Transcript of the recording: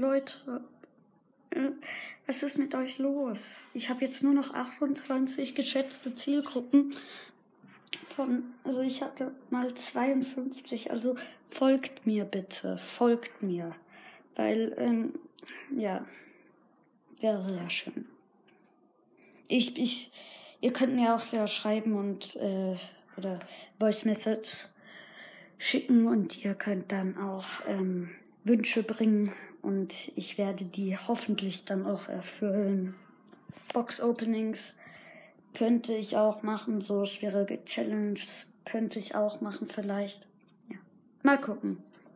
Leute, äh, was ist mit euch los? Ich habe jetzt nur noch 28 geschätzte Zielgruppen von, also ich hatte mal 52, also folgt mir bitte, folgt mir, weil, ähm, ja, wäre sehr schön. Ich, ich, ihr könnt mir auch ja schreiben und, äh, oder Voice Message schicken und ihr könnt dann auch ähm, Wünsche bringen und ich werde die hoffentlich dann auch erfüllen. Box Openings könnte ich auch machen, so schwierige Challenges könnte ich auch machen vielleicht. Ja, mal gucken.